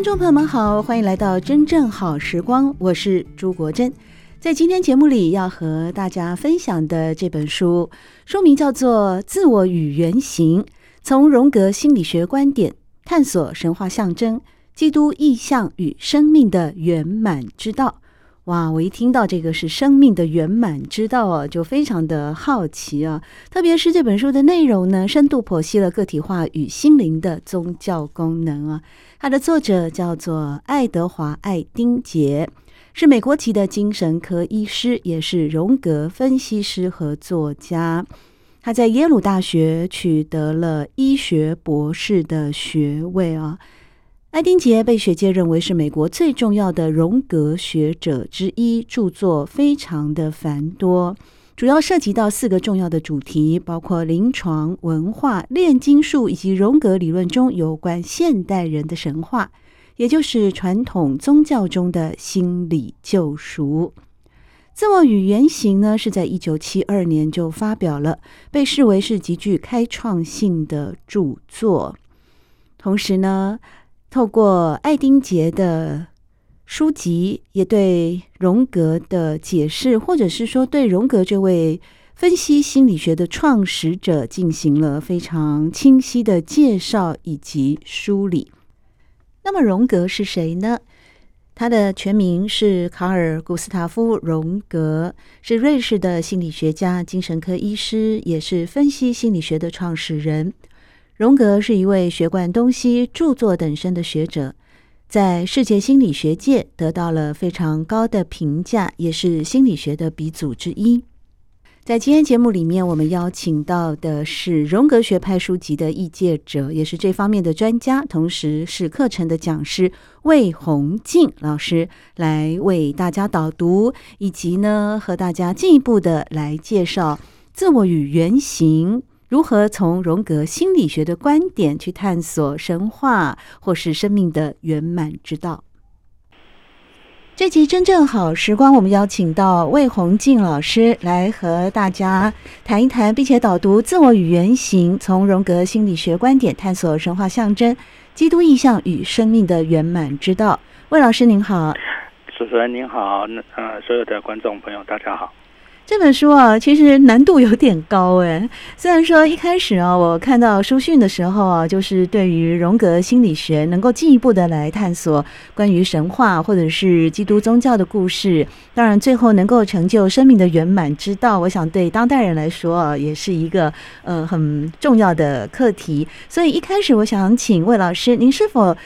听众朋友们好，欢迎来到《真正好时光》，我是朱国珍。在今天节目里要和大家分享的这本书，书名叫做《自我与原型：从荣格心理学观点》。探索神话象征、基督意象与生命的圆满之道。哇！我一听到这个是生命的圆满之道啊，就非常的好奇啊。特别是这本书的内容呢，深度剖析了个体化与心灵的宗教功能啊。它的作者叫做爱德华·爱丁杰，是美国籍的精神科医师，也是荣格分析师和作家。他在耶鲁大学取得了医学博士的学位啊。爱丁杰被学界认为是美国最重要的荣格学者之一，著作非常的繁多，主要涉及到四个重要的主题，包括临床、文化、炼金术以及荣格理论中有关现代人的神话，也就是传统宗教中的心理救赎。自我与原型呢，是在一九七二年就发表了，被视为是极具开创性的著作。同时呢，透过爱丁杰的书籍，也对荣格的解释，或者是说对荣格这位分析心理学的创始者进行了非常清晰的介绍以及梳理。那么，荣格是谁呢？他的全名是卡尔·古斯塔夫·荣格，是瑞士的心理学家、精神科医师，也是分析心理学的创始人。荣格是一位学贯东西、著作等身的学者，在世界心理学界得到了非常高的评价，也是心理学的鼻祖之一。在今天节目里面，我们邀请到的是荣格学派书籍的译介者，也是这方面的专家，同时是课程的讲师魏宏静老师，来为大家导读，以及呢和大家进一步的来介绍自我与原型，如何从荣格心理学的观点去探索神话或是生命的圆满之道。这集真正好时光，我们邀请到魏宏静老师来和大家谈一谈，并且导读《自我与原型：从荣格心理学观点探索神话象征、基督意象与生命的圆满之道》。魏老师您好，主持人您好，那呃，所有的观众朋友大家好。这本书啊，其实难度有点高诶。虽然说一开始啊，我看到书讯的时候啊，就是对于荣格心理学能够进一步的来探索关于神话或者是基督宗教的故事，当然最后能够成就生命的圆满之道，我想对当代人来说啊，也是一个呃很重要的课题。所以一开始我想请魏老师，您是否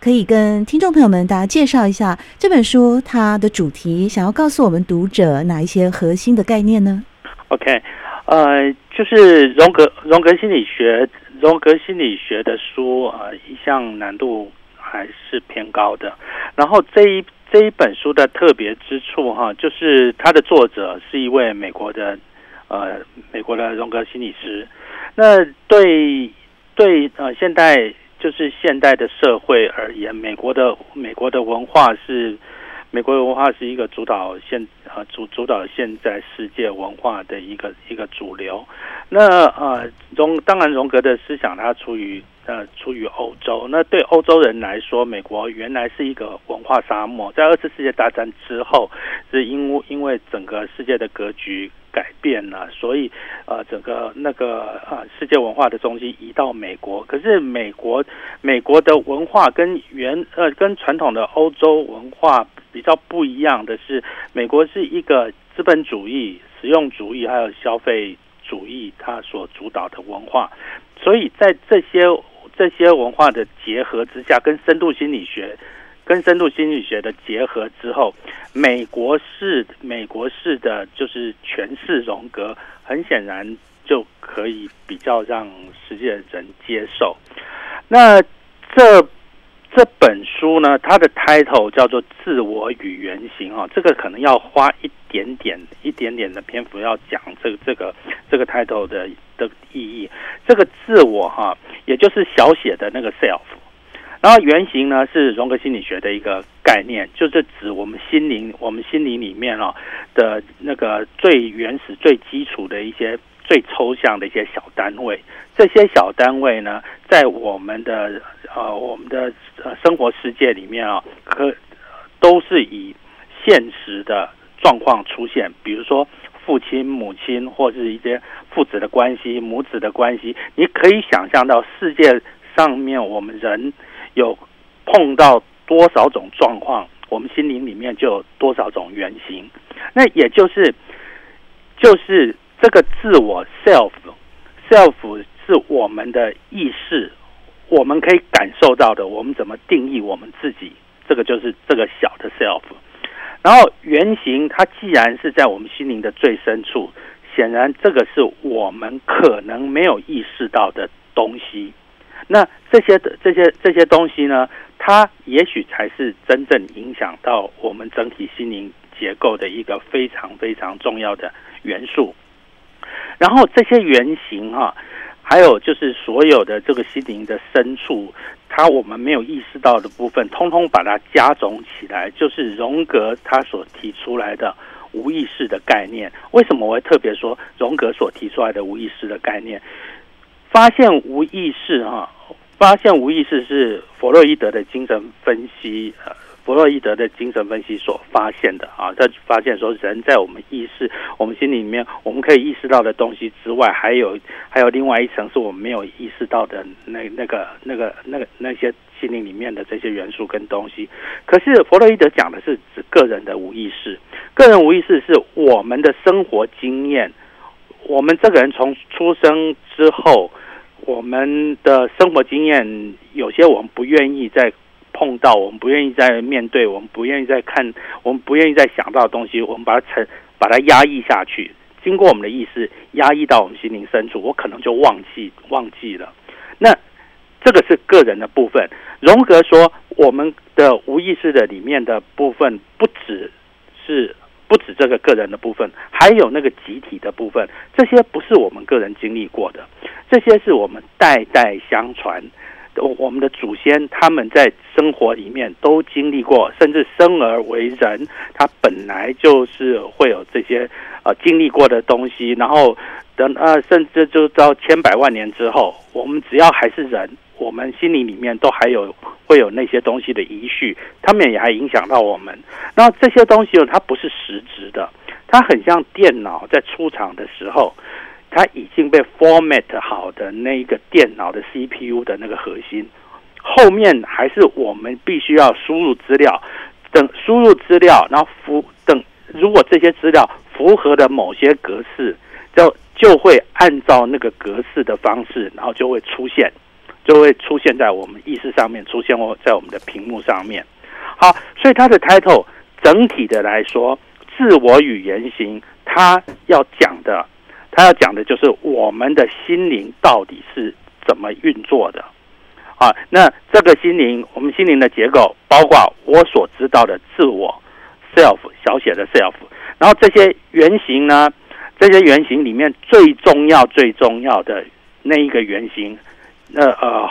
可以跟听众朋友们大家介绍一下这本书它的主题，想要告诉我们读者哪一些核心的概念呢？OK，呃，就是荣格荣格心理学荣格心理学的书，呃，一向难度还是偏高的。然后这一这一本书的特别之处哈，就是它的作者是一位美国的呃美国的荣格心理师。那对对呃现代。就是现代的社会而言，美国的美国的文化是美国的文化是一个主导现呃主主导现在世界文化的一个一个主流。那呃荣当然荣格的思想它出于呃出于欧洲。那对欧洲人来说，美国原来是一个文化沙漠，在二次世界大战之后，是因为因为整个世界的格局。改变了，所以呃，整个那个呃，世界文化的中心移到美国。可是美国美国的文化跟原呃跟传统的欧洲文化比较不一样的是，美国是一个资本主义、实用主义还有消费主义它所主导的文化。所以在这些这些文化的结合之下，跟深度心理学。跟深度心理学的结合之后，美国式美国式的就是诠释荣格，很显然就可以比较让世界人接受。那这这本书呢，它的 title 叫做《自我与原型》哈，这个可能要花一点点、一点点的篇幅要讲这个、这个、这个 title 的的意义。这个自我哈，也就是小写的那个 self。然后原型呢是荣格心理学的一个概念，就是指我们心灵、我们心灵里面哦的那个最原始、最基础的一些最抽象的一些小单位。这些小单位呢，在我们的呃我们的呃生活世界里面啊，可都是以现实的状况出现，比如说父亲、母亲，或是一些父子的关系、母子的关系。你可以想象到世界上面我们人。有碰到多少种状况，我们心灵里面就有多少种原型。那也就是，就是这个自我 self，self 是我们的意识，我们可以感受到的。我们怎么定义我们自己？这个就是这个小的 self。然后原型，它既然是在我们心灵的最深处，显然这个是我们可能没有意识到的东西。那这些的这些这些东西呢，它也许才是真正影响到我们整体心灵结构的一个非常非常重要的元素。然后这些原型哈、啊，还有就是所有的这个心灵的深处，它我们没有意识到的部分，通通把它加总起来，就是荣格他所提出来的无意识的概念。为什么我会特别说荣格所提出来的无意识的概念？发现无意识哈、啊。发现无意识是弗洛伊德的精神分析，呃，弗洛伊德的精神分析所发现的啊。他发现说，人在我们意识、我们心里面，我们可以意识到的东西之外，还有还有另外一层是我们没有意识到的那那个那个那个那些心灵里面的这些元素跟东西。可是弗洛伊德讲的是指个人的无意识，个人无意识是我们的生活经验，我们这个人从出生之后。我们的生活经验有些我们不愿意在碰到，我们不愿意再面对，我们不愿意再看，我们不愿意再想到的东西，我们把它沉，把它压抑下去，经过我们的意识压抑到我们心灵深处，我可能就忘记忘记了。那这个是个人的部分。荣格说，我们的无意识的里面的部分不只是。不止这个个人的部分，还有那个集体的部分，这些不是我们个人经历过的，这些是我们代代相传，我们的祖先他们在生活里面都经历过，甚至生而为人，他本来就是会有这些呃经历过的东西，然后等呃甚至就到千百万年之后，我们只要还是人。我们心灵里面都还有会有那些东西的遗绪，他们也还影响到我们。那这些东西它不是实质的，它很像电脑在出厂的时候，它已经被 format 好的那一个电脑的 CPU 的那个核心，后面还是我们必须要输入资料，等输入资料，然后符等如果这些资料符合的某些格式，就就会按照那个格式的方式，然后就会出现。就会出现在我们意识上面，出现在我们的屏幕上面。好，所以它的 title 整体的来说，自我语言型，它要讲的，他要讲的就是我们的心灵到底是怎么运作的。啊，那这个心灵，我们心灵的结构，包括我所知道的自我 self 小写的 self，然后这些原型呢，这些原型里面最重要、最重要的那一个原型。那呃，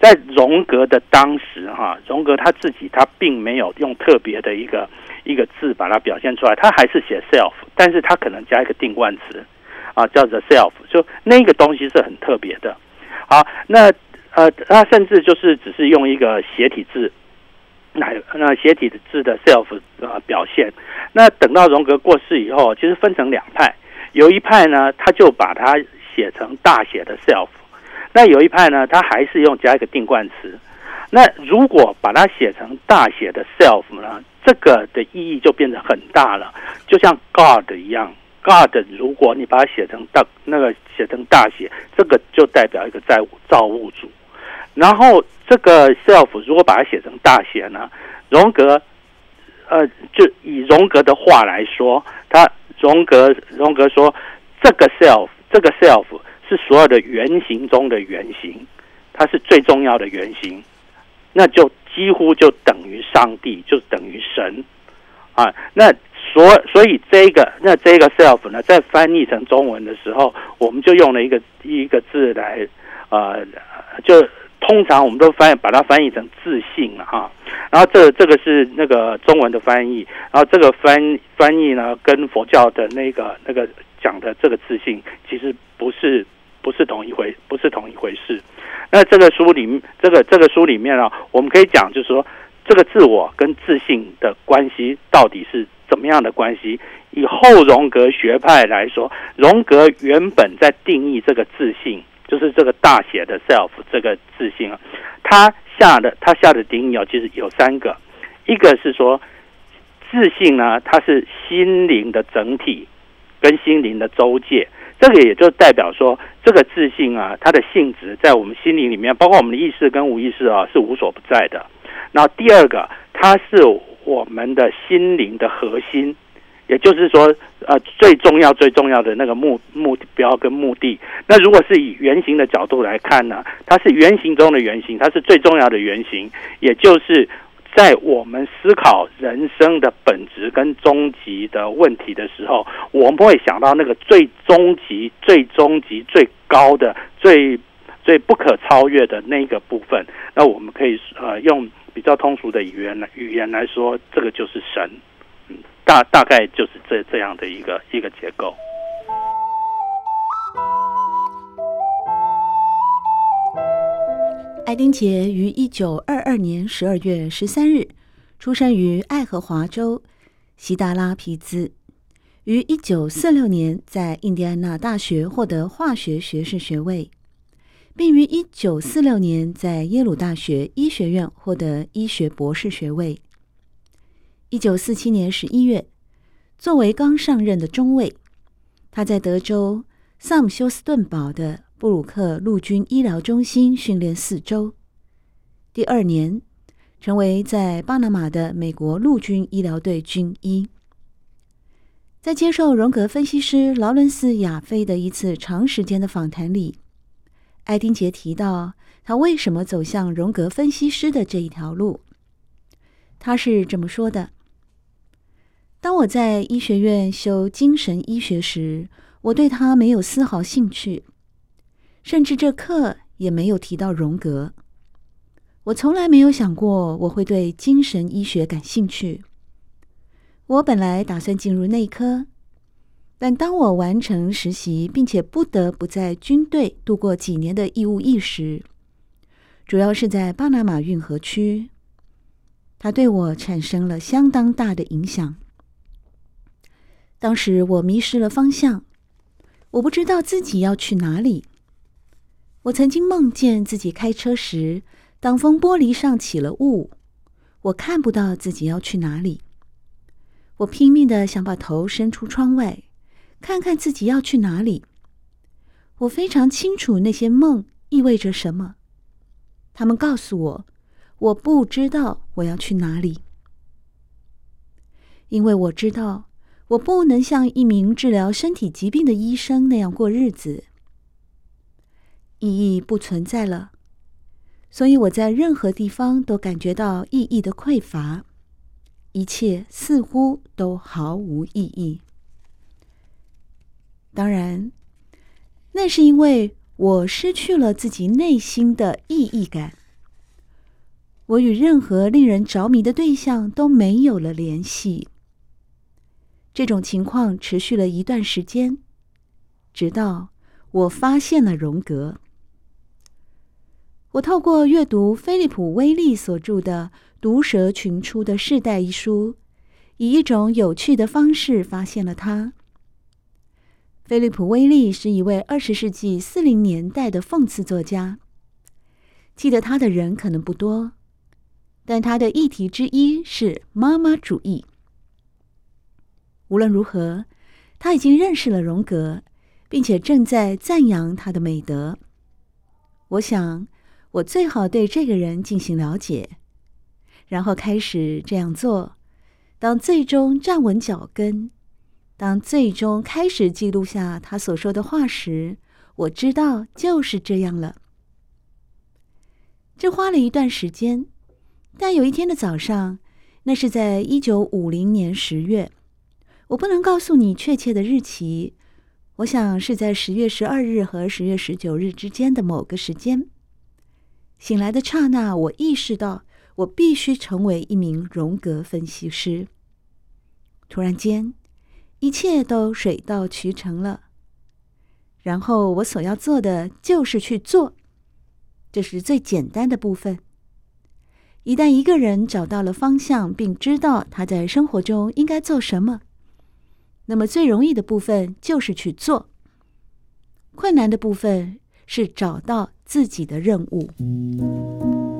在荣格的当时哈，荣格他自己他并没有用特别的一个一个字把它表现出来，他还是写 self，但是他可能加一个定冠词啊，叫做 self，就那个东西是很特别的。好，那呃，他甚至就是只是用一个斜体字，那那斜体的字的 self 呃表现。那等到荣格过世以后，其实分成两派，有一派呢，他就把它写成大写的 self。那有一派呢，他还是用加一个定冠词。那如果把它写成大写的 self 呢，这个的意义就变得很大了，就像 God 一样。God 如果你把它写成大那个写成大写，这个就代表一个在造物主。然后这个 self 如果把它写成大写呢，荣格，呃，就以荣格的话来说，他荣格荣格说这个 self。这个 self 是所有的原型中的原型，它是最重要的原型，那就几乎就等于上帝，就等于神啊。那所所以这个那这个 self 呢，在翻译成中文的时候，我们就用了一个一个字来，呃，就通常我们都翻把它翻译成自信了哈。然后这这个是那个中文的翻译，然后这个翻翻译呢，跟佛教的那个那个讲的这个自信，其实不是不是同一回不是同一回事。那这个书里这个这个书里面啊，我们可以讲就是说，这个自我跟自信的关系到底是。怎么样的关系？以后荣格学派来说，荣格原本在定义这个自信，就是这个大写的 self 这个自信啊，他下的他下的定义啊，其实有三个，一个是说自信呢，它是心灵的整体跟心灵的周界，这个也就代表说，这个自信啊，它的性质在我们心灵里面，包括我们的意识跟无意识啊，是无所不在的。那第二个，它是。我们的心灵的核心，也就是说，呃，最重要、最重要的那个目目标跟目的。那如果是以原型的角度来看呢，它是原型中的原型，它是最重要的原型。也就是在我们思考人生的本质跟终极的问题的时候，我们会想到那个最终极、最终极、最高的、最最不可超越的那个部分。那我们可以呃用。比较通俗的语言来语言来说，这个就是神，嗯，大大概就是这这样的一个一个结构。爱丁杰于一九二二年十二月十三日出生于爱荷华州西达拉皮兹，于一九四六年在印第安纳大学获得化学学士学位。并于一九四六年在耶鲁大学医学院获得医学博士学位。一九四七年十一月，作为刚上任的中尉，他在德州萨姆休斯顿堡的布鲁克陆军医疗中心训练四周。第二年，成为在巴拿马的美国陆军医疗队军医。在接受荣格分析师劳伦斯·亚菲的一次长时间的访谈里。艾丁杰提到，他为什么走向荣格分析师的这一条路。他是这么说的：“当我在医学院修精神医学时，我对他没有丝毫兴趣，甚至这课也没有提到荣格。我从来没有想过我会对精神医学感兴趣。我本来打算进入内科。”但当我完成实习，并且不得不在军队度过几年的义务役时，主要是在巴拿马运河区，它对我产生了相当大的影响。当时我迷失了方向，我不知道自己要去哪里。我曾经梦见自己开车时，挡风玻璃上起了雾，我看不到自己要去哪里。我拼命地想把头伸出窗外。看看自己要去哪里。我非常清楚那些梦意味着什么。他们告诉我，我不知道我要去哪里，因为我知道我不能像一名治疗身体疾病的医生那样过日子。意义不存在了，所以我在任何地方都感觉到意义的匮乏，一切似乎都毫无意义。当然，那是因为我失去了自己内心的意义感。我与任何令人着迷的对象都没有了联系。这种情况持续了一段时间，直到我发现了荣格。我透过阅读菲利普·威利所著的《毒蛇群出的世代》一书，以一种有趣的方式发现了他。菲利普·威利是一位二十世纪四零年代的讽刺作家。记得他的人可能不多，但他的议题之一是妈妈主义。无论如何，他已经认识了荣格，并且正在赞扬他的美德。我想，我最好对这个人进行了解，然后开始这样做。当最终站稳脚跟。当最终开始记录下他所说的话时，我知道就是这样了。这花了一段时间，但有一天的早上，那是在一九五零年十月，我不能告诉你确切的日期，我想是在十月十二日和十月十九日之间的某个时间。醒来的刹那，我意识到我必须成为一名荣格分析师。突然间，一切都水到渠成了。然后我所要做的就是去做，这是最简单的部分。一旦一个人找到了方向，并知道他在生活中应该做什么，那么最容易的部分就是去做。困难的部分是找到自己的任务。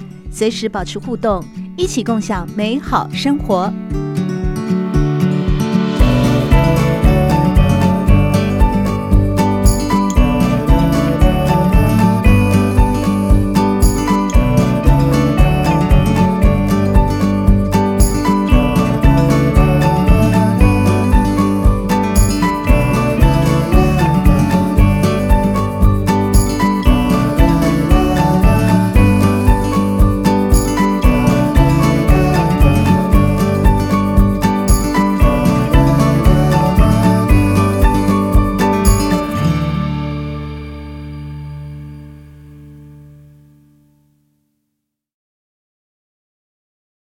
随时保持互动，一起共享美好生活。